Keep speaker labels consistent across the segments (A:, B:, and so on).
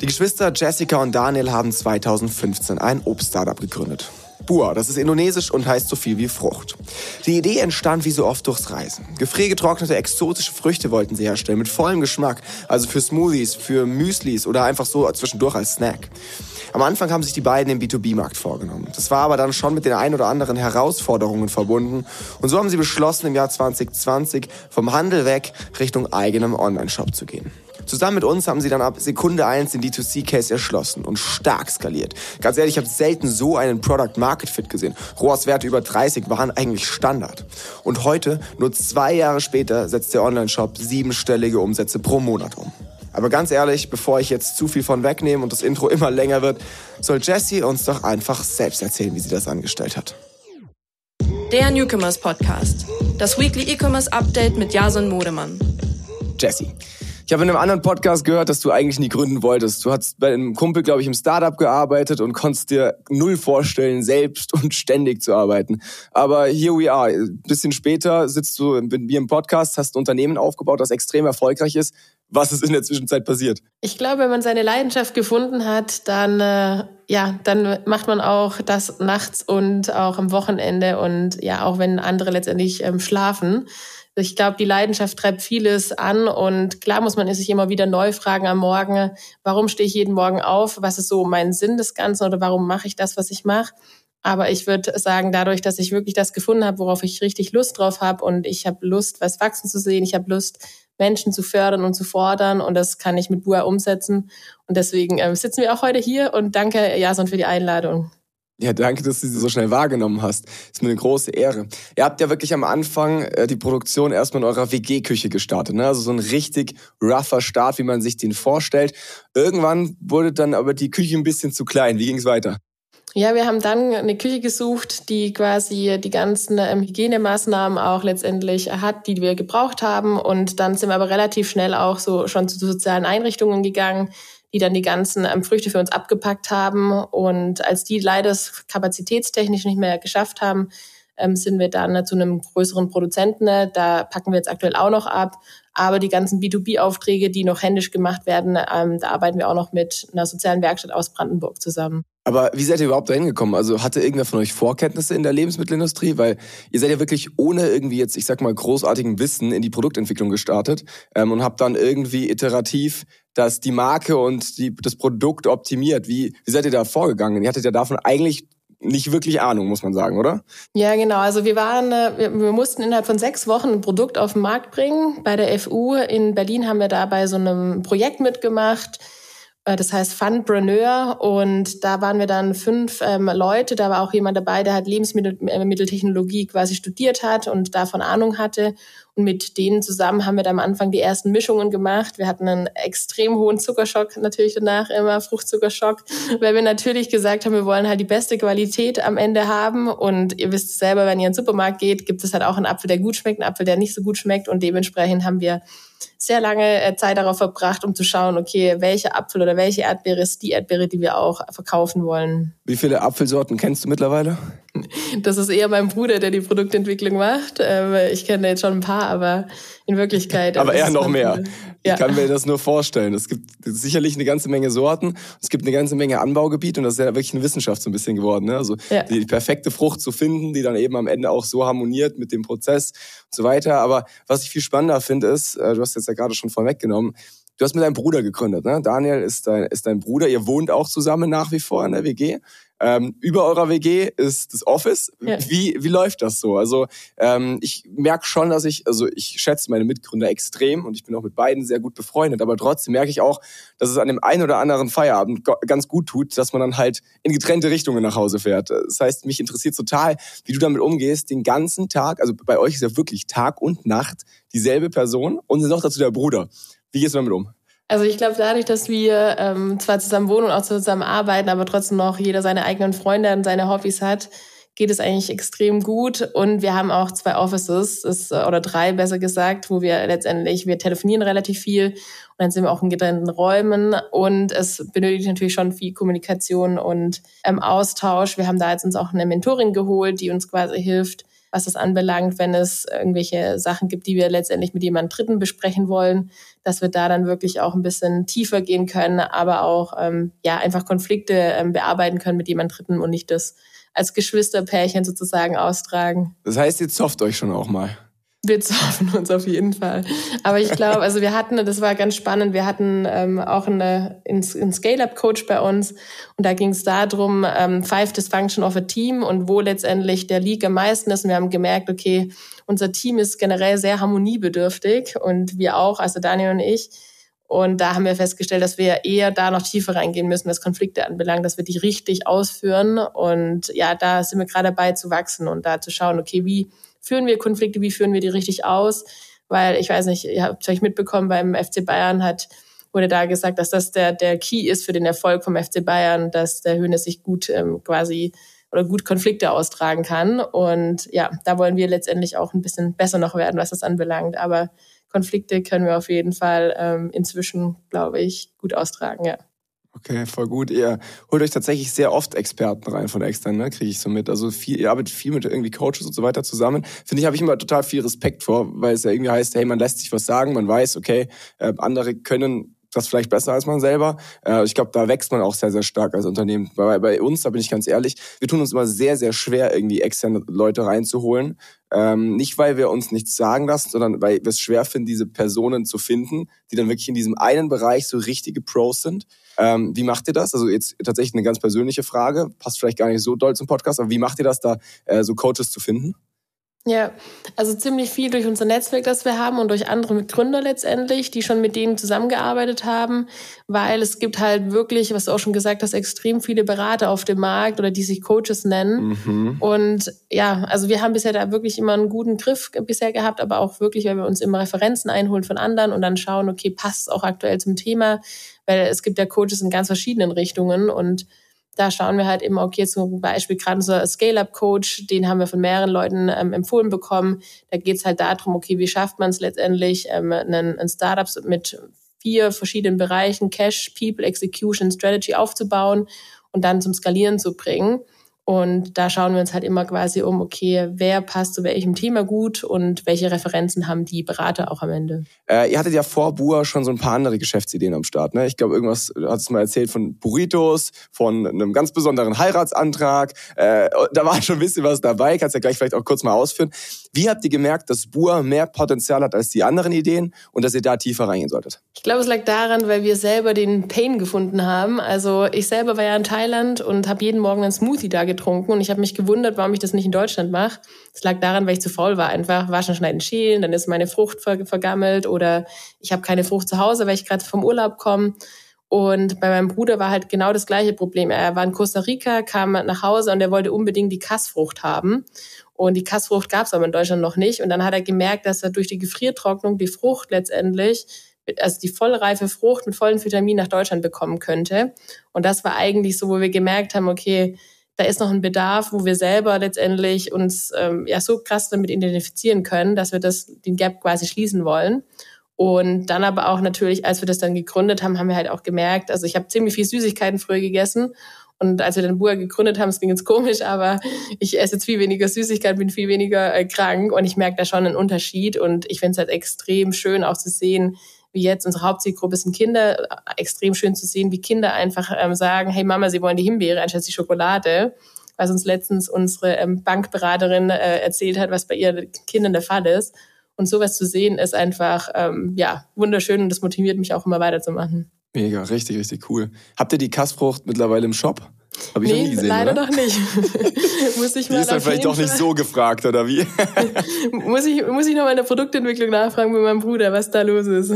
A: Die Geschwister Jessica und Daniel haben 2015 ein Obst-Startup gegründet. Bua, das ist indonesisch und heißt so viel wie Frucht. Die Idee entstand wie so oft durchs Reisen. Gefriergetrocknete exotische Früchte wollten sie herstellen mit vollem Geschmack, also für Smoothies, für Müslis oder einfach so zwischendurch als Snack. Am Anfang haben sich die beiden im B2B-Markt vorgenommen. Das war aber dann schon mit den ein oder anderen Herausforderungen verbunden. Und so haben sie beschlossen, im Jahr 2020 vom Handel weg Richtung eigenem Online-Shop zu gehen. Zusammen mit uns haben sie dann ab Sekunde 1 den D2C-Case erschlossen und stark skaliert. Ganz ehrlich, ich habe selten so einen Product-Market-Fit gesehen. ROAS-Werte über 30 waren eigentlich Standard. Und heute, nur zwei Jahre später, setzt der Online-Shop siebenstellige Umsätze pro Monat um. Aber ganz ehrlich, bevor ich jetzt zu viel von wegnehme und das Intro immer länger wird, soll Jessie uns doch einfach selbst erzählen, wie sie das angestellt hat.
B: Der Newcomers Podcast. Das Weekly E-Commerce Update mit Jason Modemann.
A: Jessie. Ich habe in einem anderen Podcast gehört, dass du eigentlich nie gründen wolltest. Du hast bei einem Kumpel, glaube ich, im Startup gearbeitet und konntest dir null vorstellen, selbst und ständig zu arbeiten. Aber here we are. Ein bisschen später sitzt du mit mir im Podcast, hast ein Unternehmen aufgebaut, das extrem erfolgreich ist. Was ist in der Zwischenzeit passiert?
C: Ich glaube, wenn man seine Leidenschaft gefunden hat, dann äh, ja, dann macht man auch das nachts und auch am Wochenende und ja, auch wenn andere letztendlich ähm, schlafen. Ich glaube, die Leidenschaft treibt vieles an und klar muss man sich immer wieder neu fragen am Morgen, warum stehe ich jeden Morgen auf? Was ist so mein Sinn des Ganzen oder warum mache ich das, was ich mache? Aber ich würde sagen, dadurch, dass ich wirklich das gefunden habe, worauf ich richtig Lust drauf habe und ich habe Lust, was wachsen zu sehen, ich habe Lust, Menschen zu fördern und zu fordern und das kann ich mit BUA umsetzen. Und deswegen äh, sitzen wir auch heute hier und danke Jason für die Einladung.
A: Ja, danke, dass du sie so schnell wahrgenommen hast. Ist mir eine große Ehre. Ihr habt ja wirklich am Anfang äh, die Produktion erstmal in eurer WG-Küche gestartet. Ne? Also so ein richtig rougher Start, wie man sich den vorstellt. Irgendwann wurde dann aber die Küche ein bisschen zu klein. Wie ging es weiter?
C: Ja, wir haben dann eine Küche gesucht, die quasi die ganzen ähm, Hygienemaßnahmen auch letztendlich hat, die wir gebraucht haben. Und dann sind wir aber relativ schnell auch so schon zu sozialen Einrichtungen gegangen, die dann die ganzen ähm, Früchte für uns abgepackt haben. Und als die leider kapazitätstechnisch nicht mehr geschafft haben, ähm, sind wir dann äh, zu einem größeren Produzenten. Da packen wir jetzt aktuell auch noch ab. Aber die ganzen B2B-Aufträge, die noch händisch gemacht werden, ähm, da arbeiten wir auch noch mit einer sozialen Werkstatt aus Brandenburg zusammen.
A: Aber wie seid ihr überhaupt dahin gekommen? Also hatte irgendwer von euch Vorkenntnisse in der Lebensmittelindustrie? Weil ihr seid ja wirklich ohne irgendwie jetzt, ich sag mal, großartigen Wissen in die Produktentwicklung gestartet ähm, und habt dann irgendwie iterativ das, die Marke und die, das Produkt optimiert. Wie, wie seid ihr da vorgegangen? Ihr hattet ja davon eigentlich nicht wirklich Ahnung, muss man sagen, oder?
C: Ja, genau. Also wir waren, äh, wir, mussten innerhalb von sechs Wochen ein Produkt auf den Markt bringen. Bei der FU in Berlin haben wir da bei so einem Projekt mitgemacht das heißt Fundpreneur und da waren wir dann fünf ähm, Leute. Da war auch jemand dabei, der halt Lebensmitteltechnologie quasi studiert hat und davon Ahnung hatte. Und mit denen zusammen haben wir dann am Anfang die ersten Mischungen gemacht. Wir hatten einen extrem hohen Zuckerschock natürlich danach immer, Fruchtzuckerschock, weil wir natürlich gesagt haben, wir wollen halt die beste Qualität am Ende haben. Und ihr wisst selber, wenn ihr in den Supermarkt geht, gibt es halt auch einen Apfel, der gut schmeckt, einen Apfel, der nicht so gut schmeckt. Und dementsprechend haben wir sehr lange äh, Zeit darauf verbracht, um zu schauen, okay, welche Apfel oder welche Erdbeere ist die Erdbeere, die wir auch verkaufen wollen.
A: Wie viele Apfelsorten kennst du mittlerweile?
C: Das ist eher mein Bruder, der die Produktentwicklung macht. Ähm, ich kenne jetzt schon ein paar, aber in Wirklichkeit.
A: aber eher noch mehr. Ja. Ich kann mir das nur vorstellen. Es gibt sicherlich eine ganze Menge Sorten, es gibt eine ganze Menge Anbaugebiet und das ist ja wirklich eine Wissenschaft so ein bisschen geworden. Ne? Also ja. die perfekte Frucht zu finden, die dann eben am Ende auch so harmoniert mit dem Prozess und so weiter. Aber was ich viel spannender finde, ist, äh, du hast jetzt ja gerade schon vorweggenommen, Du hast mit deinem Bruder gegründet, ne? Daniel ist dein, ist dein Bruder. Ihr wohnt auch zusammen nach wie vor in der WG. Ähm, über eurer WG ist das Office. Ja. Wie, wie läuft das so? Also ähm, ich merke schon, dass ich, also ich schätze meine Mitgründer extrem und ich bin auch mit beiden sehr gut befreundet, aber trotzdem merke ich auch, dass es an dem einen oder anderen Feierabend ganz gut tut, dass man dann halt in getrennte Richtungen nach Hause fährt. Das heißt, mich interessiert total, wie du damit umgehst, den ganzen Tag, also bei euch ist ja wirklich Tag und Nacht dieselbe Person und noch dazu der Bruder. Wie gehst du damit um?
C: Also ich glaube, dadurch, dass wir ähm, zwar zusammen wohnen und auch zusammen arbeiten, aber trotzdem noch jeder seine eigenen Freunde und seine Hobbys hat, geht es eigentlich extrem gut. Und wir haben auch zwei Offices, ist, äh, oder drei besser gesagt, wo wir letztendlich, wir telefonieren relativ viel und dann sind wir auch in getrennten Räumen. Und es benötigt natürlich schon viel Kommunikation und ähm, Austausch. Wir haben da jetzt uns auch eine Mentorin geholt, die uns quasi hilft, was es anbelangt, wenn es irgendwelche Sachen gibt, die wir letztendlich mit jemandem Dritten besprechen wollen, dass wir da dann wirklich auch ein bisschen tiefer gehen können, aber auch ähm, ja einfach Konflikte ähm, bearbeiten können mit jemandem Dritten und nicht das als Geschwisterpärchen sozusagen austragen.
A: Das heißt, ihr zofft euch schon auch mal.
C: Wir zoffen uns auf jeden Fall. Aber ich glaube, also wir hatten, das war ganz spannend, wir hatten ähm, auch eine, einen Scale-Up-Coach bei uns und da ging es darum, ähm, Five Dysfunction of a Team und wo letztendlich der League am meisten ist. Und wir haben gemerkt, okay, unser Team ist generell sehr harmoniebedürftig und wir auch, also Daniel und ich. Und da haben wir festgestellt, dass wir eher da noch tiefer reingehen müssen, was Konflikte anbelangt, dass wir die richtig ausführen. Und ja, da sind wir gerade dabei zu wachsen und da zu schauen, okay, wie führen wir Konflikte, wie führen wir die richtig aus? Weil ich weiß nicht, ihr habt vielleicht mitbekommen, beim FC Bayern hat wurde da gesagt, dass das der, der Key ist für den Erfolg vom FC Bayern, dass der Höhne sich gut ähm, quasi oder gut Konflikte austragen kann. Und ja, da wollen wir letztendlich auch ein bisschen besser noch werden, was das anbelangt. Aber Konflikte können wir auf jeden Fall ähm, inzwischen, glaube ich, gut austragen, ja.
A: Okay, voll gut. Ihr holt euch tatsächlich sehr oft Experten rein von extern, ne? kriege ich so mit. Also viel, ihr arbeitet viel mit irgendwie Coaches und so weiter zusammen. Finde ich, habe ich immer total viel Respekt vor, weil es ja irgendwie heißt, hey, man lässt sich was sagen, man weiß, okay, äh, andere können das vielleicht besser als man selber. Äh, ich glaube, da wächst man auch sehr, sehr stark als Unternehmen. Bei, bei uns, da bin ich ganz ehrlich, wir tun uns immer sehr, sehr schwer, irgendwie externe Leute reinzuholen. Ähm, nicht, weil wir uns nichts sagen lassen, sondern weil wir es schwer finden, diese Personen zu finden, die dann wirklich in diesem einen Bereich so richtige Pros sind. Ähm, wie macht ihr das? Also jetzt tatsächlich eine ganz persönliche Frage, passt vielleicht gar nicht so doll zum Podcast, aber wie macht ihr das, da äh, so Coaches zu finden?
C: Ja, also ziemlich viel durch unser Netzwerk, das wir haben und durch andere Gründer letztendlich, die schon mit denen zusammengearbeitet haben, weil es gibt halt wirklich, was du auch schon gesagt hast, extrem viele Berater auf dem Markt oder die sich Coaches nennen. Mhm. Und ja, also wir haben bisher da wirklich immer einen guten Griff bisher gehabt, aber auch wirklich, weil wir uns immer Referenzen einholen von anderen und dann schauen, okay, passt es auch aktuell zum Thema, weil es gibt ja Coaches in ganz verschiedenen Richtungen und da schauen wir halt immer, okay, zum Beispiel gerade unser Scale-Up-Coach, den haben wir von mehreren Leuten ähm, empfohlen bekommen. Da geht es halt darum, okay, wie schafft man es letztendlich, ähm, einen, einen Startup mit vier verschiedenen Bereichen, Cash, People, Execution, Strategy aufzubauen und dann zum Skalieren zu bringen. Und da schauen wir uns halt immer quasi um, okay, wer passt zu welchem Thema gut und welche Referenzen haben die Berater auch am Ende.
A: Äh, ihr hattet ja vor Bua schon so ein paar andere Geschäftsideen am Start. Ne? Ich glaube, irgendwas du hast mal erzählt von Burritos, von einem ganz besonderen Heiratsantrag. Äh, da war schon ein bisschen was dabei. Kannst ja gleich vielleicht auch kurz mal ausführen. Wie habt ihr gemerkt, dass Bua mehr Potenzial hat als die anderen Ideen und dass ihr da tiefer reingehen solltet?
C: Ich glaube, es lag daran, weil wir selber den Pain gefunden haben. Also ich selber war ja in Thailand und habe jeden Morgen einen Smoothie da getrunken und ich habe mich gewundert, warum ich das nicht in Deutschland mache. Es lag daran, weil ich zu faul war. Einfach Waschen, Schneiden, Schälen, dann ist meine Frucht vergammelt oder ich habe keine Frucht zu Hause, weil ich gerade vom Urlaub komme. Und bei meinem Bruder war halt genau das gleiche Problem. Er war in Costa Rica, kam nach Hause und er wollte unbedingt die Kassfrucht haben. Und die Kassfrucht gab es aber in Deutschland noch nicht. Und dann hat er gemerkt, dass er durch die Gefriertrocknung die Frucht letztendlich, also die vollreife Frucht mit vollen Vitaminen nach Deutschland bekommen könnte. Und das war eigentlich so, wo wir gemerkt haben, okay, da ist noch ein Bedarf, wo wir selber letztendlich uns ähm, ja so krass damit identifizieren können, dass wir das den Gap quasi schließen wollen. Und dann aber auch natürlich, als wir das dann gegründet haben, haben wir halt auch gemerkt, also ich habe ziemlich viel Süßigkeiten früher gegessen und als wir den Bua gegründet haben, es ging jetzt komisch, aber ich esse jetzt viel weniger Süßigkeit, bin viel weniger äh, krank und ich merke da schon einen Unterschied. Und ich finde es halt extrem schön auch zu sehen, wie jetzt unsere Hauptzielgruppe sind Kinder, äh, extrem schön zu sehen, wie Kinder einfach ähm, sagen, hey Mama, sie wollen die Himbeere anstatt die Schokolade. Was uns letztens unsere ähm, Bankberaterin äh, erzählt hat, was bei ihren Kindern der Fall ist. Und sowas zu sehen, ist einfach ähm, ja wunderschön und das motiviert mich auch immer weiterzumachen.
A: Mega, richtig, richtig cool. Habt ihr die Kassfrucht mittlerweile im Shop? Hab ich nee, noch nie gesehen,
C: leider
A: oder?
C: noch nicht. muss ich
A: die mal ist dann vielleicht doch nicht so gefragt, oder wie?
C: muss ich, muss ich noch mal in der Produktentwicklung nachfragen mit meinem Bruder, was da los ist.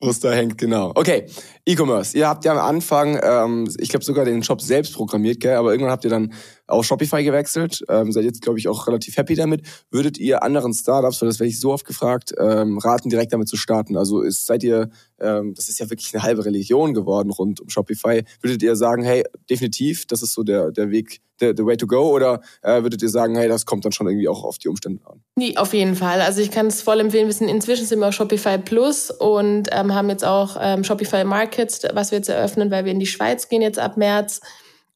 A: Wo es da hängt, genau. Okay, E-Commerce. Ihr habt ja am Anfang, ähm, ich glaube sogar den Shop selbst programmiert, gell? aber irgendwann habt ihr dann auf Shopify gewechselt. Ähm, seid jetzt, glaube ich, auch relativ happy damit. Würdet ihr anderen Startups, weil das werde ich so oft gefragt, ähm, raten, direkt damit zu starten? Also ist, seid ihr, ähm, das ist ja wirklich eine halbe Religion geworden rund um Shopify. Würdet ihr sagen, hey, definitiv, das ist so der, der Weg, der, der way to go? Oder äh, würdet ihr sagen, hey, das kommt dann schon irgendwie auch auf die Umstände an?
C: Nee, auf jeden Fall. Also ich kann es voll empfehlen. Wir sind inzwischen sind wir auf Shopify Plus und ähm, haben jetzt auch ähm, Shopify Markets, was wir jetzt eröffnen, weil wir in die Schweiz gehen jetzt ab März.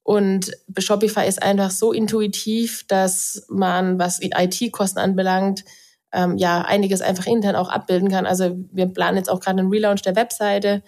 C: Und Shopify ist einfach so intuitiv, dass man, was IT-Kosten anbelangt, ähm, ja, einiges einfach intern auch abbilden kann. Also wir planen jetzt auch gerade einen Relaunch der Webseite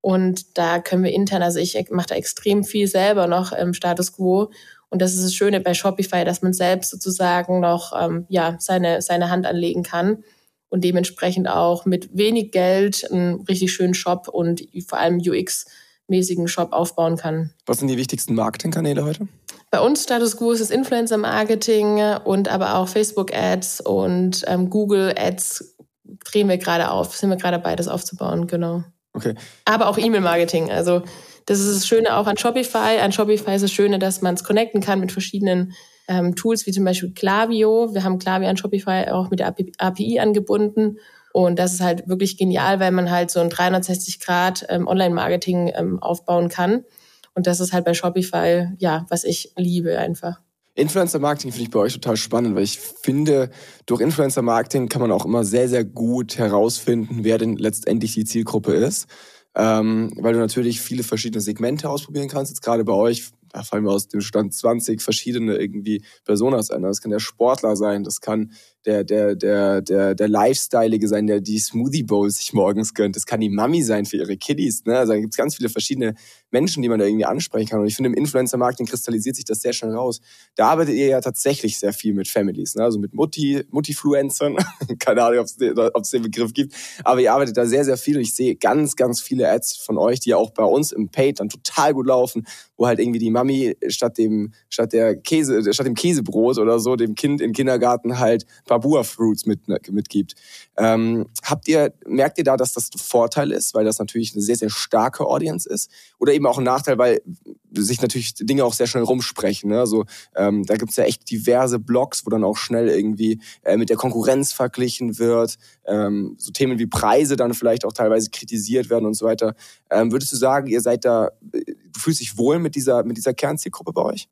C: und da können wir intern, also ich mache da extrem viel selber noch im Status Quo. Und das ist das Schöne bei Shopify, dass man selbst sozusagen noch ähm, ja, seine, seine Hand anlegen kann und dementsprechend auch mit wenig Geld einen richtig schönen Shop und vor allem UX-mäßigen Shop aufbauen kann.
A: Was sind die wichtigsten Marketingkanäle heute?
C: Bei uns Status Quo ist es Influencer-Marketing und aber auch Facebook-Ads und ähm, Google-Ads drehen wir gerade auf, sind wir gerade dabei, das aufzubauen, genau.
A: Okay.
C: Aber auch E-Mail-Marketing. Also das ist das Schöne auch an Shopify. An Shopify ist das Schöne, dass man es connecten kann mit verschiedenen ähm, Tools, wie zum Beispiel Klaviyo. Wir haben Klaviyo an Shopify auch mit der API angebunden. Und das ist halt wirklich genial, weil man halt so ein 360 Grad ähm, Online-Marketing ähm, aufbauen kann. Und das ist halt bei Shopify, ja, was ich liebe einfach.
A: Influencer-Marketing finde ich bei euch total spannend, weil ich finde, durch Influencer-Marketing kann man auch immer sehr, sehr gut herausfinden, wer denn letztendlich die Zielgruppe ist. Ähm, weil du natürlich viele verschiedene Segmente ausprobieren kannst. Jetzt gerade bei euch da fallen mir aus dem Stand 20 verschiedene irgendwie Personas ein. Das kann der Sportler sein, das kann der, der, der, der, der Lifestyleige sein, der die Smoothie Bowl sich morgens gönnt. Das kann die Mami sein für ihre Kiddies. Ne? Also da gibt es ganz viele verschiedene Menschen, die man da irgendwie ansprechen kann. Und ich finde, im Influencer-Marketing kristallisiert sich das sehr schnell raus. Da arbeitet ihr ja tatsächlich sehr viel mit Families, ne? also mit Mutti, Mutti-Fluencern. Keine Ahnung, ob es den Begriff gibt. Aber ihr arbeitet da sehr, sehr viel. Und ich sehe ganz, ganz viele Ads von euch, die ja auch bei uns im Paid dann total gut laufen, wo halt irgendwie die Mami statt dem, statt der Käse, statt dem Käsebrot oder so, dem Kind im Kindergarten halt Babua Fruits mit, mitgibt. Ähm, habt ihr, merkt ihr da, dass das ein Vorteil ist, weil das natürlich eine sehr, sehr starke Audience ist? Oder eben auch ein Nachteil, weil sich natürlich Dinge auch sehr schnell rumsprechen. Ne? Also ähm, da gibt's ja echt diverse Blogs, wo dann auch schnell irgendwie äh, mit der Konkurrenz verglichen wird. Ähm, so Themen wie Preise dann vielleicht auch teilweise kritisiert werden und so weiter. Ähm, würdest du sagen, ihr seid da, du fühlst dich wohl mit dieser, mit dieser Kernzielgruppe bei euch?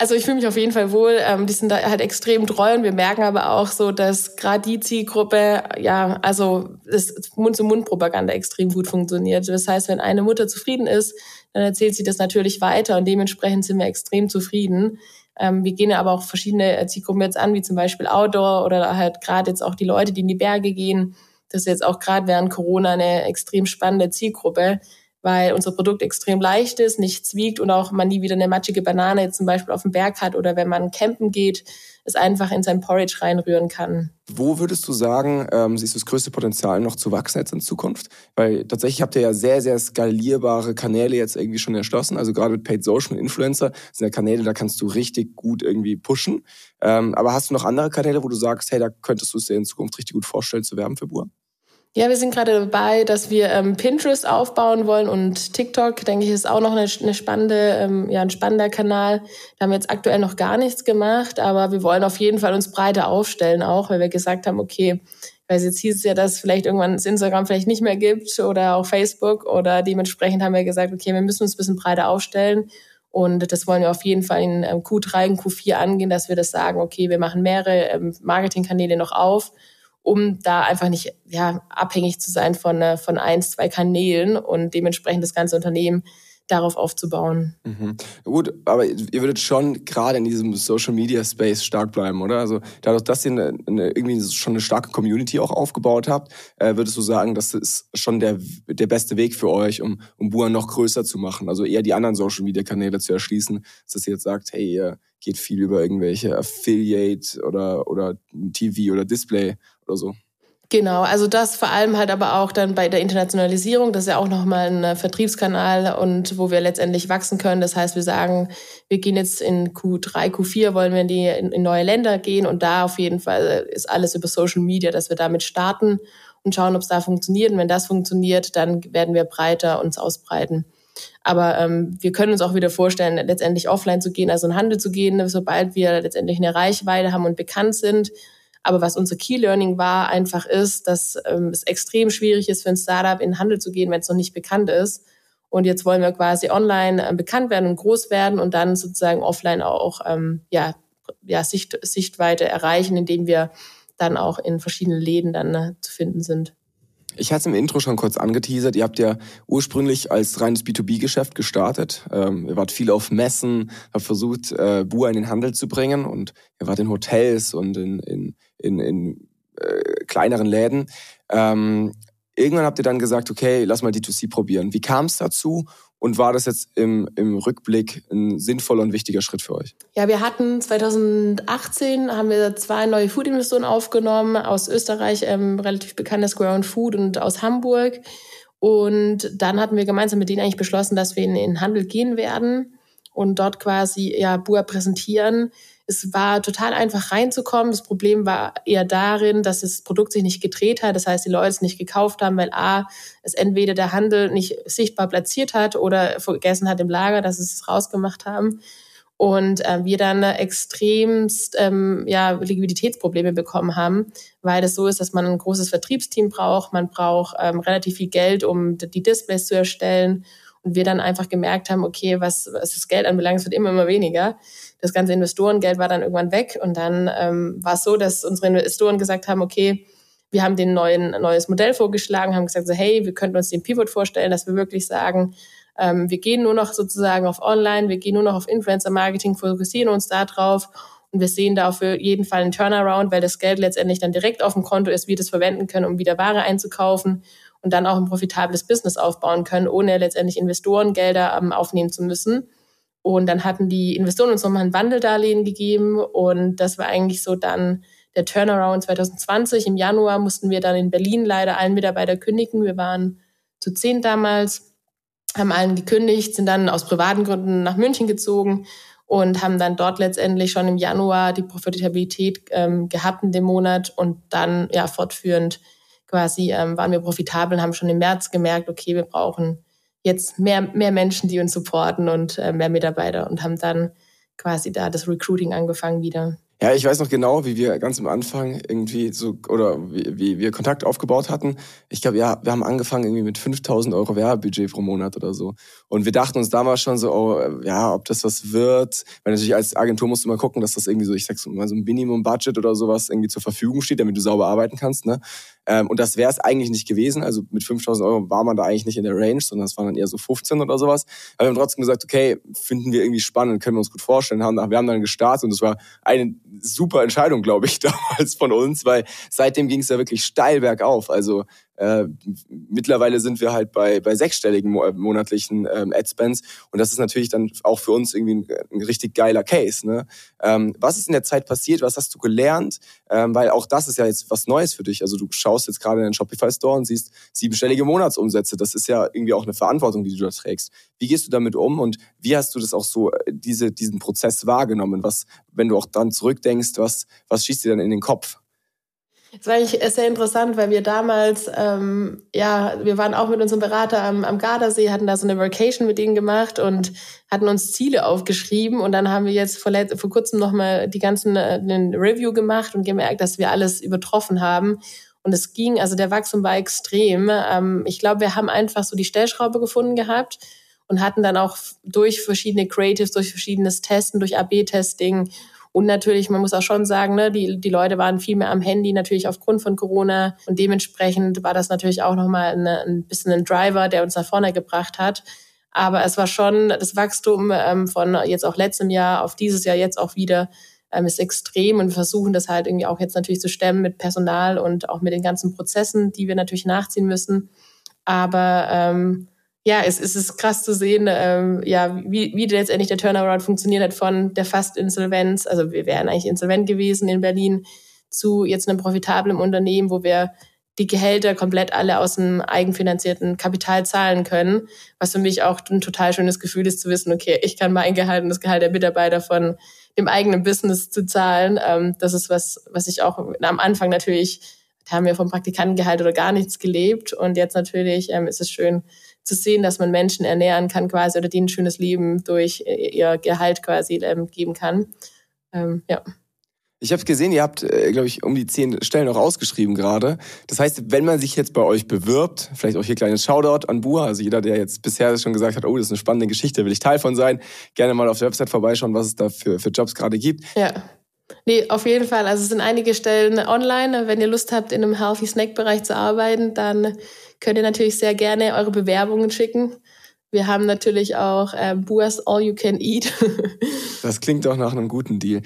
C: Also ich fühle mich auf jeden Fall wohl. Ähm, die sind da halt extrem treu und wir merken aber auch so, dass gerade die Zielgruppe, ja, also das Mund-zu-Mund-Propaganda extrem gut funktioniert. Das heißt, wenn eine Mutter zufrieden ist, dann erzählt sie das natürlich weiter und dementsprechend sind wir extrem zufrieden. Ähm, wir gehen aber auch verschiedene Zielgruppen jetzt an, wie zum Beispiel Outdoor oder halt gerade jetzt auch die Leute, die in die Berge gehen. Das ist jetzt auch gerade während Corona eine extrem spannende Zielgruppe weil unser Produkt extrem leicht ist, nichts wiegt und auch man nie wieder eine matschige Banane zum Beispiel auf dem Berg hat oder wenn man campen geht, es einfach in sein Porridge reinrühren kann.
A: Wo würdest du sagen, ähm, siehst du das größte Potenzial noch zu wachsen jetzt in Zukunft? Weil tatsächlich habt ihr ja sehr, sehr skalierbare Kanäle jetzt irgendwie schon erschlossen. Also gerade mit Paid Social und Influencer sind ja Kanäle, da kannst du richtig gut irgendwie pushen. Ähm, aber hast du noch andere Kanäle, wo du sagst, hey, da könntest du es dir in Zukunft richtig gut vorstellen zu werben für Bua?
C: Ja, wir sind gerade dabei, dass wir ähm, Pinterest aufbauen wollen und TikTok, denke ich, ist auch noch eine, eine spannende, ähm, ja, ein spannender Kanal. Da haben wir jetzt aktuell noch gar nichts gemacht, aber wir wollen auf jeden Fall uns breiter aufstellen auch, weil wir gesagt haben, okay, weil jetzt hieß es ja, dass vielleicht irgendwann das Instagram vielleicht nicht mehr gibt oder auch Facebook oder dementsprechend haben wir gesagt, okay, wir müssen uns ein bisschen breiter aufstellen und das wollen wir auf jeden Fall in ähm, Q3 und Q4 angehen, dass wir das sagen, okay, wir machen mehrere ähm, Marketingkanäle noch auf um da einfach nicht ja, abhängig zu sein von, äh, von eins, zwei Kanälen und dementsprechend das ganze Unternehmen darauf aufzubauen.
A: Mhm. Gut, aber ihr würdet schon gerade in diesem Social Media Space stark bleiben, oder? Also dadurch, dass ihr eine, eine, irgendwie schon eine starke Community auch aufgebaut habt, äh, würdest du sagen, das ist schon der, der beste Weg für euch, um, um Bua noch größer zu machen? Also eher die anderen Social Media Kanäle zu erschließen, dass ihr jetzt sagt, hey, ihr geht viel über irgendwelche Affiliate oder, oder TV oder Display oder so.
C: Genau, also das vor allem halt aber auch dann bei der Internationalisierung, das ist ja auch nochmal ein äh, Vertriebskanal und wo wir letztendlich wachsen können. Das heißt, wir sagen, wir gehen jetzt in Q3, Q4, wollen wir in, die, in, neue Länder gehen und da auf jeden Fall ist alles über Social Media, dass wir damit starten und schauen, ob es da funktioniert. Und wenn das funktioniert, dann werden wir breiter uns ausbreiten. Aber ähm, wir können uns auch wieder vorstellen, letztendlich offline zu gehen, also in Handel zu gehen, sobald wir letztendlich eine Reichweite haben und bekannt sind aber was unser Key Learning war, einfach ist, dass ähm, es extrem schwierig ist für ein Startup in den Handel zu gehen, wenn es noch nicht bekannt ist. Und jetzt wollen wir quasi online äh, bekannt werden und groß werden und dann sozusagen offline auch ähm, ja, ja, Sicht, Sichtweite erreichen, indem wir dann auch in verschiedenen Läden dann äh, zu finden sind.
A: Ich hatte es im Intro schon kurz angeteasert. Ihr habt ja ursprünglich als reines B2B-Geschäft gestartet. Ähm, ihr wart viel auf Messen, habt versucht, äh, Bua in den Handel zu bringen und ihr wart in Hotels und in, in, in, in äh, kleineren Läden. Ähm, irgendwann habt ihr dann gesagt, okay, lass mal D2C probieren. Wie kam es dazu und war das jetzt im, im Rückblick ein sinnvoller und wichtiger Schritt für euch?
C: Ja, wir hatten 2018 haben wir zwei neue Food-Investoren aufgenommen aus Österreich, ähm, relativ bekanntes Ground Food und aus Hamburg. Und dann hatten wir gemeinsam mit denen eigentlich beschlossen, dass wir in den Handel gehen werden und dort quasi ja Bua präsentieren es war total einfach reinzukommen. Das Problem war eher darin, dass das Produkt sich nicht gedreht hat. Das heißt, die Leute es nicht gekauft haben, weil A, es entweder der Handel nicht sichtbar platziert hat oder vergessen hat im Lager, dass sie es rausgemacht haben. Und äh, wir dann extremst ähm, ja, Liquiditätsprobleme bekommen haben, weil es so ist, dass man ein großes Vertriebsteam braucht, man braucht ähm, relativ viel Geld, um die Displays zu erstellen und wir dann einfach gemerkt haben, okay, was, was das Geld anbelangt, es wird immer, immer weniger. Das ganze Investorengeld war dann irgendwann weg. Und dann ähm, war es so, dass unsere Investoren gesagt haben, okay, wir haben den neuen neues Modell vorgeschlagen, haben gesagt, so, hey, wir könnten uns den Pivot vorstellen, dass wir wirklich sagen, ähm, wir gehen nur noch sozusagen auf Online, wir gehen nur noch auf Influencer-Marketing, fokussieren uns da drauf und wir sehen da auf jeden Fall einen Turnaround, weil das Geld letztendlich dann direkt auf dem Konto ist, wir das verwenden können, um wieder Ware einzukaufen und dann auch ein profitables Business aufbauen können, ohne letztendlich Investorengelder ähm, aufnehmen zu müssen. Und dann hatten die Investoren uns nochmal ein Wandeldarlehen gegeben und das war eigentlich so dann der Turnaround 2020. Im Januar mussten wir dann in Berlin leider allen Mitarbeiter kündigen. Wir waren zu zehn damals, haben allen gekündigt, sind dann aus privaten Gründen nach München gezogen und haben dann dort letztendlich schon im Januar die Profitabilität ähm, gehabt in dem Monat und dann ja fortführend quasi ähm, waren wir profitabel und haben schon im März gemerkt, okay, wir brauchen jetzt mehr, mehr Menschen, die uns supporten und äh, mehr Mitarbeiter und haben dann quasi da das Recruiting angefangen wieder.
A: Ja, ich weiß noch genau, wie wir ganz am Anfang irgendwie so, oder wie, wie wir Kontakt aufgebaut hatten. Ich glaube, ja, wir haben angefangen irgendwie mit 5000 Euro Werbebudget pro Monat oder so. Und wir dachten uns damals schon so, oh, ja, ob das was wird. Weil natürlich als Agentur musst du mal gucken, dass das irgendwie so, ich sag so mal so ein Minimum-Budget oder sowas irgendwie zur Verfügung steht, damit du sauber arbeiten kannst, ne? Ähm, und das wäre es eigentlich nicht gewesen. Also mit 5000 Euro war man da eigentlich nicht in der Range, sondern es waren dann eher so 15 oder sowas. Aber wir haben trotzdem gesagt, okay, finden wir irgendwie spannend, können wir uns gut vorstellen. Haben, wir haben dann gestartet und es war eine super Entscheidung, glaube ich, damals von uns, weil seitdem ging es ja wirklich steil bergauf. Also äh, mittlerweile sind wir halt bei, bei sechsstelligen monatlichen ähm, Adspends und das ist natürlich dann auch für uns irgendwie ein, ein richtig geiler Case. Ne? Ähm, was ist in der Zeit passiert? Was hast du gelernt? Ähm, weil auch das ist ja jetzt was Neues für dich. Also du schaust jetzt gerade in den Shopify Store und siehst siebenstellige Monatsumsätze. Das ist ja irgendwie auch eine Verantwortung, die du da trägst. Wie gehst du damit um und wie hast du das auch so, äh, diese, diesen Prozess wahrgenommen? Was, wenn du auch dann zurückdenkst, was, was schießt dir dann in den Kopf?
C: Es war eigentlich sehr interessant, weil wir damals, ähm, ja, wir waren auch mit unserem Berater am, am Gardasee, hatten da so eine Vacation mit denen gemacht und hatten uns Ziele aufgeschrieben. Und dann haben wir jetzt vor, vor kurzem nochmal die ganzen äh, Review gemacht und gemerkt, dass wir alles übertroffen haben. Und es ging, also der Wachstum war extrem. Ähm, ich glaube, wir haben einfach so die Stellschraube gefunden gehabt und hatten dann auch durch verschiedene Creatives, durch verschiedenes Testen, durch AB-Testing und natürlich, man muss auch schon sagen, ne, die, die Leute waren viel mehr am Handy, natürlich aufgrund von Corona. Und dementsprechend war das natürlich auch nochmal eine, ein bisschen ein Driver, der uns nach vorne gebracht hat. Aber es war schon das Wachstum ähm, von jetzt auch letztem Jahr auf dieses Jahr jetzt auch wieder ähm, ist extrem und wir versuchen das halt irgendwie auch jetzt natürlich zu stemmen mit Personal und auch mit den ganzen Prozessen, die wir natürlich nachziehen müssen. Aber ähm, ja, es, es ist krass zu sehen, ähm, ja, wie, wie letztendlich der Turnaround funktioniert hat von der Fast-Insolvenz. Also wir wären eigentlich insolvent gewesen in Berlin zu jetzt einem profitablen Unternehmen, wo wir die Gehälter komplett alle aus dem eigenfinanzierten Kapital zahlen können, was für mich auch ein total schönes Gefühl ist zu wissen, okay, ich kann mein Gehalt und das Gehalt der Mitarbeiter von dem eigenen Business zu zahlen. Ähm, das ist was, was ich auch am Anfang natürlich, da haben wir vom Praktikantengehalt oder gar nichts gelebt und jetzt natürlich ähm, ist es schön, zu sehen, dass man Menschen ernähren kann quasi oder denen ein schönes Leben durch ihr Gehalt quasi ähm, geben kann. Ähm, ja.
A: Ich habe gesehen, ihr habt, äh, glaube ich, um die zehn Stellen auch ausgeschrieben gerade. Das heißt, wenn man sich jetzt bei euch bewirbt, vielleicht auch hier kleines Shoutout an Bua, also jeder, der jetzt bisher schon gesagt hat, oh, das ist eine spannende Geschichte, will ich Teil von sein, gerne mal auf der Website vorbeischauen, was es da für, für Jobs gerade gibt.
C: Ja. Nee, auf jeden Fall. Also es sind einige Stellen online. Wenn ihr Lust habt, in einem Healthy Snack Bereich zu arbeiten, dann könnt ihr natürlich sehr gerne eure Bewerbungen schicken. Wir haben natürlich auch äh, Buas All You Can Eat.
A: das klingt doch nach einem guten Deal.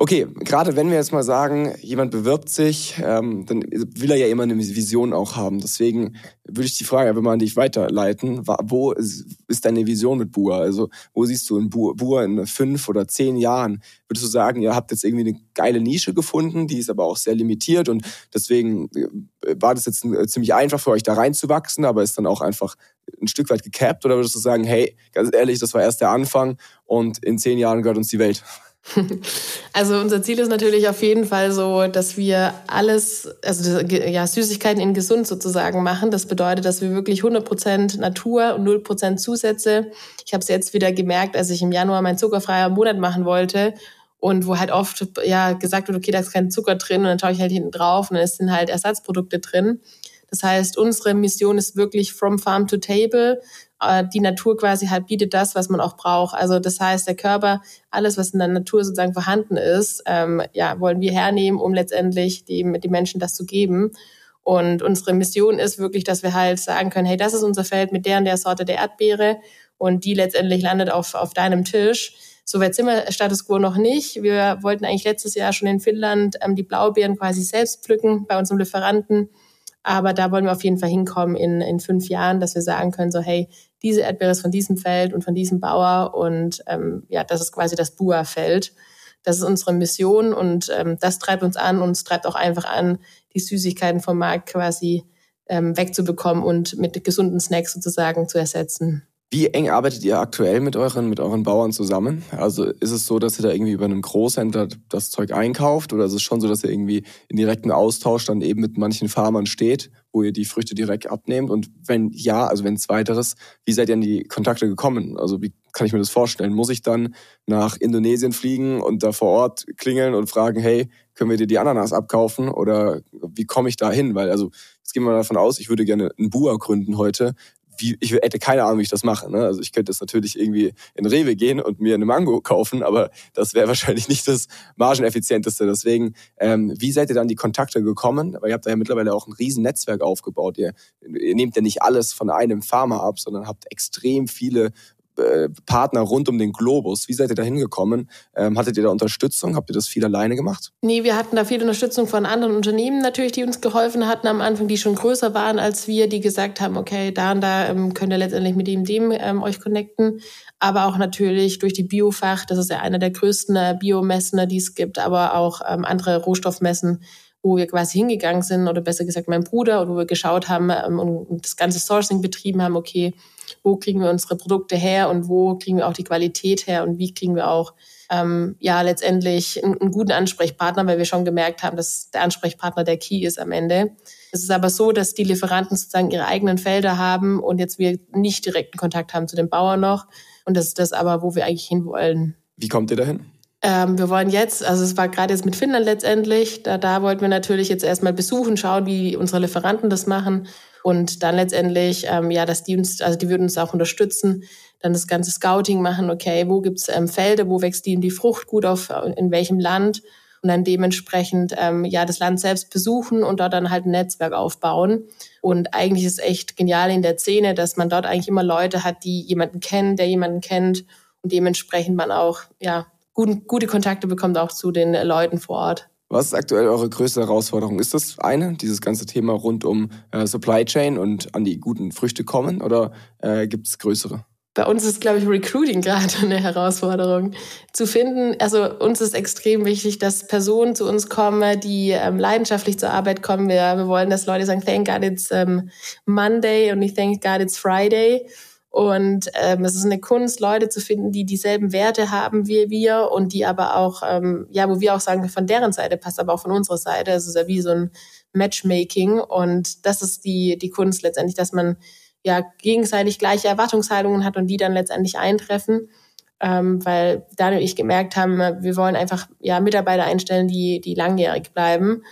A: Okay, gerade wenn wir jetzt mal sagen, jemand bewirbt sich, ähm, dann will er ja immer eine Vision auch haben. Deswegen würde ich die Frage einfach mal an dich weiterleiten. Wo ist deine Vision mit Bua? Also wo siehst du in Bua in fünf oder zehn Jahren? Würdest du sagen, ihr habt jetzt irgendwie eine geile Nische gefunden, die ist aber auch sehr limitiert und deswegen äh, war das jetzt äh, ziemlich einfach für euch da reinzuwachsen, aber ist dann auch einfach ein Stück weit gecapped? Oder würdest du sagen, hey, ganz ehrlich, das war erst der Anfang und in zehn Jahren gehört uns die Welt?
C: Also unser Ziel ist natürlich auf jeden Fall so, dass wir alles, also ja, Süßigkeiten in gesund sozusagen machen. Das bedeutet, dass wir wirklich 100% Natur und 0% Zusätze. Ich habe es jetzt wieder gemerkt, als ich im Januar meinen zuckerfreier Monat machen wollte und wo halt oft ja gesagt wird, okay, da ist kein Zucker drin und dann schaue ich halt hinten drauf und dann sind halt Ersatzprodukte drin. Das heißt, unsere Mission ist wirklich from farm to table. Äh, die Natur quasi halt bietet das, was man auch braucht. Also das heißt, der Körper, alles, was in der Natur sozusagen vorhanden ist, ähm, ja, wollen wir hernehmen, um letztendlich die, die Menschen das zu geben. Und unsere Mission ist wirklich, dass wir halt sagen können, hey, das ist unser Feld mit der und der Sorte der Erdbeere und die letztendlich landet auf, auf deinem Tisch. So weit sind wir Status Quo noch nicht. Wir wollten eigentlich letztes Jahr schon in Finnland ähm, die Blaubeeren quasi selbst pflücken bei unserem Lieferanten. Aber da wollen wir auf jeden Fall hinkommen in, in fünf Jahren, dass wir sagen können, so hey, diese Erdbeere ist von diesem Feld und von diesem Bauer und ähm, ja, das ist quasi das Bua-Feld. Das ist unsere Mission und ähm, das treibt uns an und es treibt auch einfach an, die Süßigkeiten vom Markt quasi ähm, wegzubekommen und mit gesunden Snacks sozusagen zu ersetzen.
A: Wie eng arbeitet ihr aktuell mit euren, mit euren Bauern zusammen? Also ist es so, dass ihr da irgendwie über einen Großhändler das Zeug einkauft oder ist es schon so, dass ihr irgendwie in direkten Austausch dann eben mit manchen Farmern steht, wo ihr die Früchte direkt abnehmt? Und wenn ja, also wenn zweiteres, wie seid ihr in die Kontakte gekommen? Also wie kann ich mir das vorstellen? Muss ich dann nach Indonesien fliegen und da vor Ort klingeln und fragen, hey, können wir dir die Ananas abkaufen oder wie komme ich da hin? Weil also jetzt gehen wir mal davon aus, ich würde gerne einen Bua gründen heute wie, ich hätte keine Ahnung, wie ich das mache. Ne? Also ich könnte jetzt natürlich irgendwie in Rewe gehen und mir eine Mango kaufen, aber das wäre wahrscheinlich nicht das margeneffizienteste. Deswegen, ähm, wie seid ihr dann die Kontakte gekommen? Weil ihr habt da ja mittlerweile auch ein riesen Netzwerk aufgebaut. Ihr, ihr nehmt ja nicht alles von einem Farmer ab, sondern habt extrem viele äh, Partner rund um den Globus. Wie seid ihr da hingekommen? Ähm, hattet ihr da Unterstützung? Habt ihr das viel alleine gemacht?
C: Nee, wir hatten da viel Unterstützung von anderen Unternehmen natürlich, die uns geholfen hatten am Anfang, die schon größer waren als wir, die gesagt haben, okay, da und da ähm, könnt ihr letztendlich mit dem, dem ähm, euch connecten. Aber auch natürlich durch die Biofach, das ist ja einer der größten äh, Biomessen, die es gibt, aber auch ähm, andere Rohstoffmessen wo wir quasi hingegangen sind, oder besser gesagt mein Bruder, und wo wir geschaut haben ähm, und das ganze Sourcing betrieben haben, okay, wo kriegen wir unsere Produkte her und wo kriegen wir auch die Qualität her und wie kriegen wir auch ähm, ja letztendlich einen, einen guten Ansprechpartner, weil wir schon gemerkt haben, dass der Ansprechpartner der Key ist am Ende. Es ist aber so, dass die Lieferanten sozusagen ihre eigenen Felder haben und jetzt wir nicht direkten Kontakt haben zu den Bauern noch. Und das ist das aber, wo wir eigentlich hinwollen.
A: Wie kommt ihr dahin?
C: Ähm, wir wollen jetzt, also es war gerade jetzt mit Finnland letztendlich, da, da wollten wir natürlich jetzt erstmal besuchen, schauen, wie unsere Lieferanten das machen und dann letztendlich, ähm, ja, dass die uns, also die würden uns auch unterstützen, dann das ganze Scouting machen, okay, wo gibt's ähm, Felder, wo wächst die, die Frucht gut auf, in welchem Land und dann dementsprechend ähm, ja das Land selbst besuchen und dort dann halt ein Netzwerk aufbauen. Und eigentlich ist echt genial in der Szene, dass man dort eigentlich immer Leute hat, die jemanden kennen, der jemanden kennt und dementsprechend man auch ja guten, gute Kontakte bekommt auch zu den Leuten vor Ort.
A: Was ist aktuell eure größte Herausforderung? Ist das eine, dieses ganze Thema rund um äh, Supply Chain und an die guten Früchte kommen oder äh, gibt es größere?
C: Bei uns ist, glaube ich, Recruiting gerade eine Herausforderung zu finden. Also uns ist extrem wichtig, dass Personen zu uns kommen, die ähm, leidenschaftlich zur Arbeit kommen. Wir, wir wollen, dass Leute sagen, thank God it's um, Monday und nicht thank God it's Friday. Und ähm, es ist eine Kunst, Leute zu finden, die dieselben Werte haben wie wir und die aber auch, ähm, ja, wo wir auch sagen, von deren Seite passt, aber auch von unserer Seite. Es ist ja wie so ein Matchmaking und das ist die, die Kunst letztendlich, dass man ja gegenseitig gleiche Erwartungshaltungen hat und die dann letztendlich eintreffen. Ähm, weil Daniel und ich gemerkt haben, wir wollen einfach ja Mitarbeiter einstellen, die, die langjährig bleiben.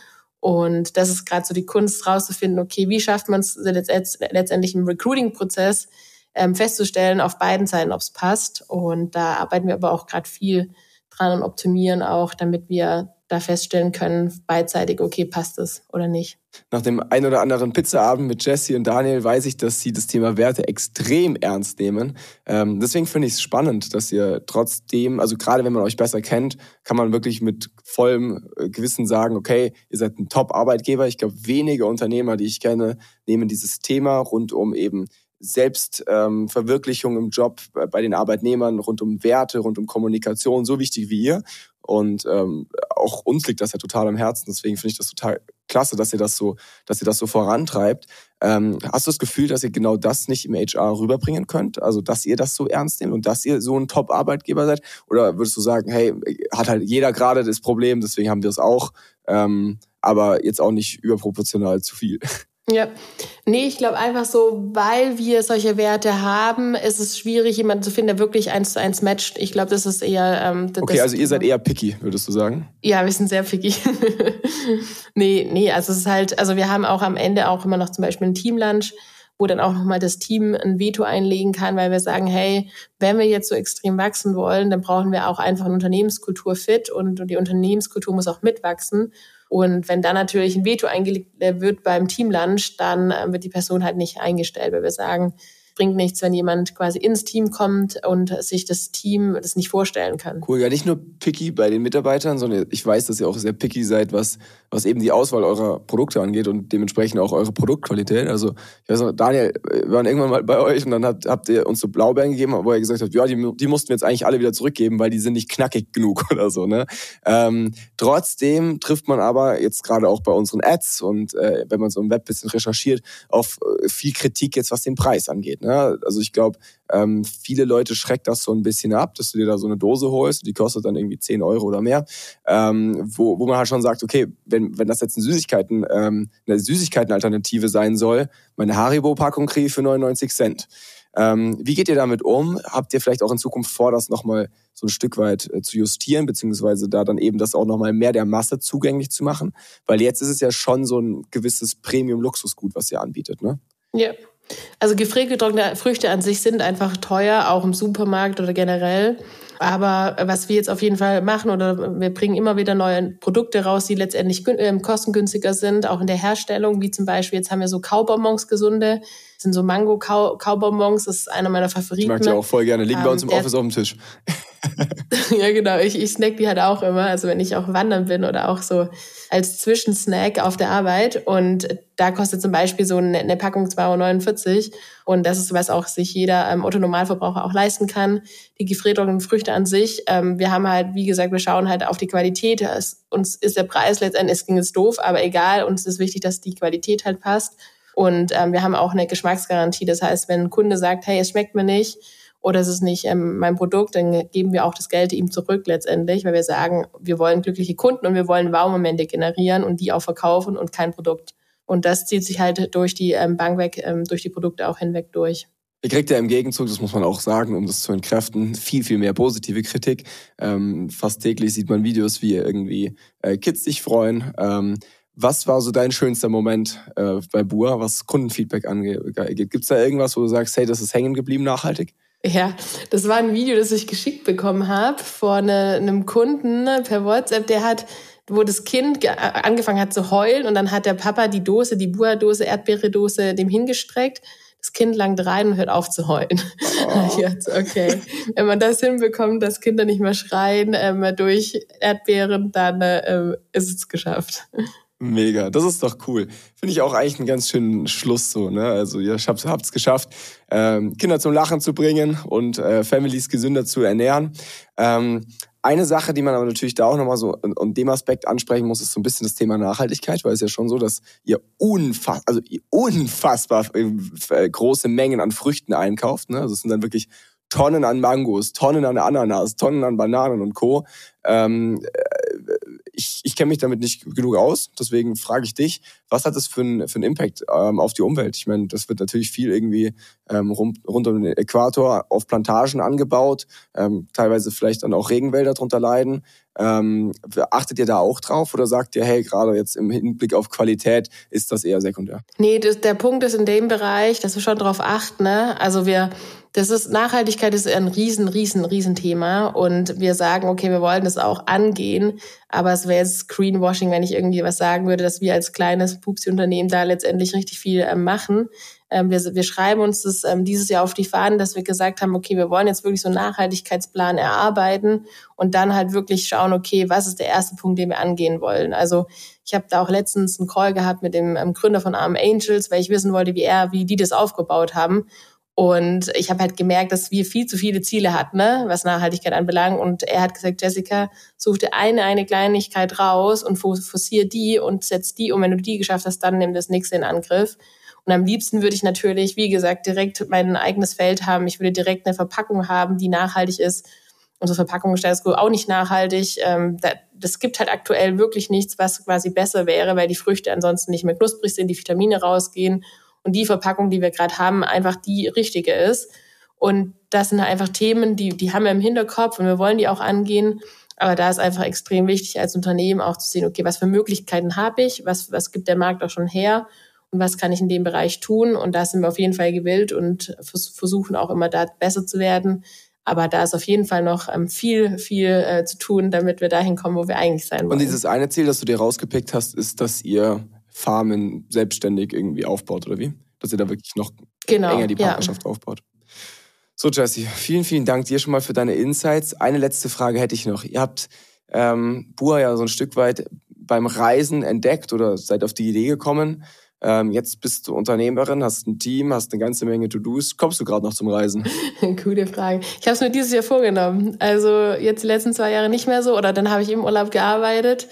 C: Und das ist gerade so die Kunst rauszufinden, okay, wie schafft man es letztendlich im Recruiting-Prozess, ähm, festzustellen auf beiden Seiten, ob es passt. Und da arbeiten wir aber auch gerade viel dran und optimieren auch, damit wir da feststellen können, beidseitig, okay, passt es oder nicht.
A: Nach dem ein oder anderen Pizzaabend mit Jesse und Daniel weiß ich, dass sie das Thema Werte extrem ernst nehmen. Ähm, deswegen finde ich es spannend, dass ihr trotzdem, also gerade wenn man euch besser kennt, kann man wirklich mit vollem äh, Gewissen sagen, okay, ihr seid ein Top-Arbeitgeber. Ich glaube, wenige Unternehmer, die ich kenne, nehmen dieses Thema rund um eben Selbstverwirklichung ähm, im Job bei den Arbeitnehmern, rund um Werte, rund um Kommunikation, so wichtig wie ihr. Und ähm, auch uns liegt das ja total am Herzen. Deswegen finde ich das total klasse, dass ihr das so, dass ihr das so vorantreibt. Ähm, hast du das Gefühl, dass ihr genau das nicht im HR rüberbringen könnt? Also, dass ihr das so ernst nehmt und dass ihr so ein Top-Arbeitgeber seid? Oder würdest du sagen, hey, hat halt jeder gerade das Problem, deswegen haben wir es auch, ähm, aber jetzt auch nicht überproportional zu viel?
C: Ja, nee, ich glaube einfach so, weil wir solche Werte haben, ist es schwierig, jemanden zu finden, der wirklich eins zu eins matcht. Ich glaube, das ist eher. Ähm,
A: das, okay, also ihr seid eher picky, würdest du sagen?
C: Ja, wir sind sehr picky. nee, nee, also es ist halt, also wir haben auch am Ende auch immer noch zum Beispiel ein Teamlunch, wo dann auch nochmal das Team ein Veto einlegen kann, weil wir sagen, hey, wenn wir jetzt so extrem wachsen wollen, dann brauchen wir auch einfach eine Unternehmenskultur fit und die Unternehmenskultur muss auch mitwachsen. Und wenn dann natürlich ein Veto eingelegt wird beim Teamlunch, dann äh, wird die Person halt nicht eingestellt, weil wir sagen, bringt nichts, wenn jemand quasi ins Team kommt und sich das Team das nicht vorstellen kann.
A: Cool, ja nicht nur picky bei den Mitarbeitern, sondern ich weiß, dass ihr auch sehr picky seid, was, was eben die Auswahl eurer Produkte angeht und dementsprechend auch eure Produktqualität. Also ich weiß noch, Daniel, wir waren irgendwann mal bei euch und dann habt, habt ihr uns so Blaubeeren gegeben, wo ihr gesagt habt, ja, die, die mussten wir jetzt eigentlich alle wieder zurückgeben, weil die sind nicht knackig genug oder so. Ne? Ähm, trotzdem trifft man aber jetzt gerade auch bei unseren Ads und äh, wenn man so im Web bisschen recherchiert, auf äh, viel Kritik jetzt, was den Preis angeht. Ne? Also ich glaube, ähm, viele Leute schreckt das so ein bisschen ab, dass du dir da so eine Dose holst, die kostet dann irgendwie 10 Euro oder mehr, ähm, wo, wo man halt schon sagt, okay, wenn, wenn das jetzt eine Süßigkeiten, ähm, eine Süßigkeitenalternative sein soll, meine Haribo-Packung kriege ich für 99 Cent. Ähm, wie geht ihr damit um? Habt ihr vielleicht auch in Zukunft vor, das nochmal so ein Stück weit äh, zu justieren, beziehungsweise da dann eben das auch nochmal mehr der Masse zugänglich zu machen? Weil jetzt ist es ja schon so ein gewisses Premium-Luxusgut, was ihr anbietet, ne?
C: Ja. Also gefriergetrocknete Früchte an sich sind einfach teuer, auch im Supermarkt oder generell. Aber was wir jetzt auf jeden Fall machen, oder wir bringen immer wieder neue Produkte raus, die letztendlich äh, kostengünstiger sind, auch in der Herstellung, wie zum Beispiel, jetzt haben wir so Kaubonbons gesunde, das sind so Mango-Kaubonbons, das ist einer meiner Favoriten. Ich
A: mag die auch voll gerne, liegen ähm, bei uns im Office auf dem Tisch.
C: ja, genau. Ich, ich snack die halt auch immer. Also wenn ich auch wandern bin oder auch so als Zwischensnack auf der Arbeit. Und da kostet zum Beispiel so eine, Packung 2,49 Euro. Und das ist, was auch sich jeder ähm, Otto-Normalverbraucher auch leisten kann. Die gefriertrockneten Früchte an sich. Ähm, wir haben halt, wie gesagt, wir schauen halt auf die Qualität. Es, uns ist der Preis letztendlich, es ging jetzt doof, aber egal. Uns ist wichtig, dass die Qualität halt passt. Und ähm, wir haben auch eine Geschmacksgarantie. Das heißt, wenn ein Kunde sagt, hey, es schmeckt mir nicht, oder es ist nicht ähm, mein Produkt, dann geben wir auch das Geld ihm zurück letztendlich, weil wir sagen, wir wollen glückliche Kunden und wir wollen Wow-Momente generieren und die auch verkaufen und kein Produkt. Und das zieht sich halt durch die ähm, Bank weg, ähm, durch die Produkte auch hinweg durch.
A: Ihr kriegt ja im Gegenzug, das muss man auch sagen, um das zu entkräften, viel, viel mehr positive Kritik. Ähm, fast täglich sieht man Videos, wie irgendwie äh, Kids sich freuen. Ähm, was war so dein schönster Moment äh, bei Bua, was Kundenfeedback angeht? Gibt es da irgendwas, wo du sagst, hey, das ist hängen geblieben nachhaltig?
C: Ja, das war ein Video, das ich geschickt bekommen habe von einem Kunden ne, per WhatsApp, der hat wo das Kind angefangen hat zu heulen und dann hat der Papa die Dose, die Bua-Dose, Erdbeere-Dose dem hingestreckt. Das Kind langt rein und hört auf zu heulen. Oh. Jetzt, okay. Wenn man das hinbekommt, dass Kinder nicht mehr schreien ähm, durch Erdbeeren, dann äh, ist es geschafft.
A: Mega, das ist doch cool. Finde ich auch eigentlich einen ganz schönen Schluss so. Ne? Also ihr habt es geschafft, ähm, Kinder zum Lachen zu bringen und äh, Families gesünder zu ernähren. Ähm, eine Sache, die man aber natürlich da auch nochmal so und dem Aspekt ansprechen muss, ist so ein bisschen das Thema Nachhaltigkeit, weil es ja schon so, dass ihr, unfass, also ihr unfassbar äh, große Mengen an Früchten einkauft. Ne? Also es sind dann wirklich Tonnen an Mangos, Tonnen an Ananas, Tonnen an Bananen und Co. Ähm, äh, ich, ich kenne mich damit nicht genug aus, deswegen frage ich dich, was hat das für einen für einen Impact ähm, auf die Umwelt? Ich meine, das wird natürlich viel irgendwie ähm, rund, rund um den Äquator auf Plantagen angebaut, ähm, teilweise vielleicht dann auch Regenwälder drunter leiden. Ähm, achtet ihr da auch drauf oder sagt ihr, hey, gerade jetzt im Hinblick auf Qualität ist das eher sekundär?
C: Nee, das, der Punkt ist in dem Bereich, dass wir schon drauf achten. Ne? Also wir Das ist Nachhaltigkeit ist ein riesen, riesen, riesen Thema und wir sagen, okay, wir wollen das auch angehen, aber es wäre jetzt Greenwashing, wenn ich irgendwie was sagen würde, dass wir als kleines Pupsi-Unternehmen da letztendlich richtig viel äh, machen. Ähm, wir, wir schreiben uns das ähm, dieses Jahr auf die Fahnen, dass wir gesagt haben, okay, wir wollen jetzt wirklich so einen Nachhaltigkeitsplan erarbeiten und dann halt wirklich schauen, okay, was ist der erste Punkt, den wir angehen wollen. Also ich habe da auch letztens einen Call gehabt mit dem ähm, Gründer von Arm Angels, weil ich wissen wollte, wie er, wie die das aufgebaut haben. Und ich habe halt gemerkt, dass wir viel zu viele Ziele hatten, ne, was Nachhaltigkeit anbelangt. Und er hat gesagt, Jessica, such dir eine, eine Kleinigkeit raus und forcier die und setz die um. Wenn du die geschafft hast, dann nimm das nächste in Angriff. Und am liebsten würde ich natürlich, wie gesagt, direkt mein eigenes Feld haben. Ich würde direkt eine Verpackung haben, die nachhaltig ist. Unsere Verpackung ist auch nicht nachhaltig. Ähm, das gibt halt aktuell wirklich nichts, was quasi besser wäre, weil die Früchte ansonsten nicht mehr knusprig sind, die Vitamine rausgehen und die Verpackung, die wir gerade haben, einfach die richtige ist. Und das sind einfach Themen, die, die haben wir im Hinterkopf und wir wollen die auch angehen. Aber da ist einfach extrem wichtig als Unternehmen auch zu sehen, okay, was für Möglichkeiten habe ich, was, was gibt der Markt auch schon her was kann ich in dem Bereich tun. Und da sind wir auf jeden Fall gewillt und versuchen auch immer da besser zu werden. Aber da ist auf jeden Fall noch ähm, viel, viel äh, zu tun, damit wir dahin kommen, wo wir eigentlich sein wollen.
A: Und dieses eine Ziel, das du dir rausgepickt hast, ist, dass ihr Farmen selbstständig irgendwie aufbaut, oder wie? Dass ihr da wirklich noch genau, enger die Partnerschaft ja. aufbaut. So, Jesse, vielen, vielen Dank dir schon mal für deine Insights. Eine letzte Frage hätte ich noch. Ihr habt ähm, Bua ja so ein Stück weit beim Reisen entdeckt oder seid auf die Idee gekommen. Ähm, jetzt bist du Unternehmerin, hast ein Team, hast eine ganze Menge To-Dos. Kommst du gerade noch zum Reisen?
C: Gute Frage. Ich habe es mir dieses Jahr vorgenommen. Also jetzt die letzten zwei Jahre nicht mehr so oder dann habe ich im Urlaub gearbeitet.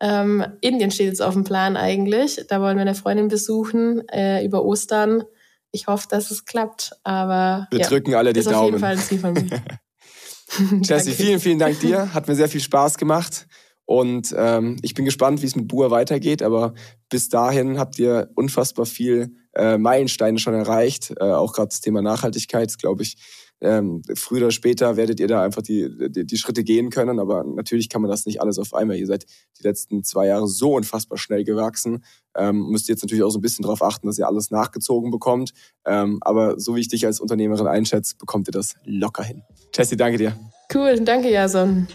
C: Ähm, Indien steht jetzt auf dem Plan eigentlich. Da wollen wir eine Freundin besuchen äh, über Ostern. Ich hoffe, dass es klappt. Aber
A: wir ja, drücken alle die ist Daumen. Auf jeden Fall ein Ziel von mir. Jesse, vielen, vielen Dank dir. Hat mir sehr viel Spaß gemacht. Und ähm, ich bin gespannt, wie es mit Bua weitergeht. Aber bis dahin habt ihr unfassbar viel äh, Meilensteine schon erreicht. Äh, auch gerade das Thema Nachhaltigkeit, glaube ich. Ähm, früher oder später werdet ihr da einfach die, die, die Schritte gehen können. Aber natürlich kann man das nicht alles auf einmal. Ihr seid die letzten zwei Jahre so unfassbar schnell gewachsen. Ähm, müsst jetzt natürlich auch so ein bisschen darauf achten, dass ihr alles nachgezogen bekommt. Ähm, aber so wie ich dich als Unternehmerin einschätze, bekommt ihr das locker hin. Jessie, danke dir.
C: Cool, danke Jason.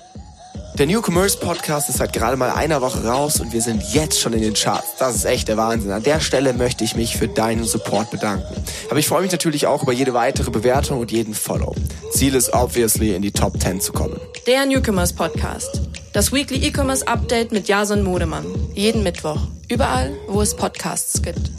A: Der New Commerce Podcast ist seit gerade mal einer Woche raus und wir sind jetzt schon in den Charts. Das ist echt der Wahnsinn. An der Stelle möchte ich mich für deinen Support bedanken. Aber ich freue mich natürlich auch über jede weitere Bewertung und jeden Follow. Ziel ist obviously in die Top 10 zu kommen.
B: Der Newcomers Podcast. Das Weekly E-Commerce Update mit Jason Modemann. Jeden Mittwoch. Überall, wo es Podcasts gibt.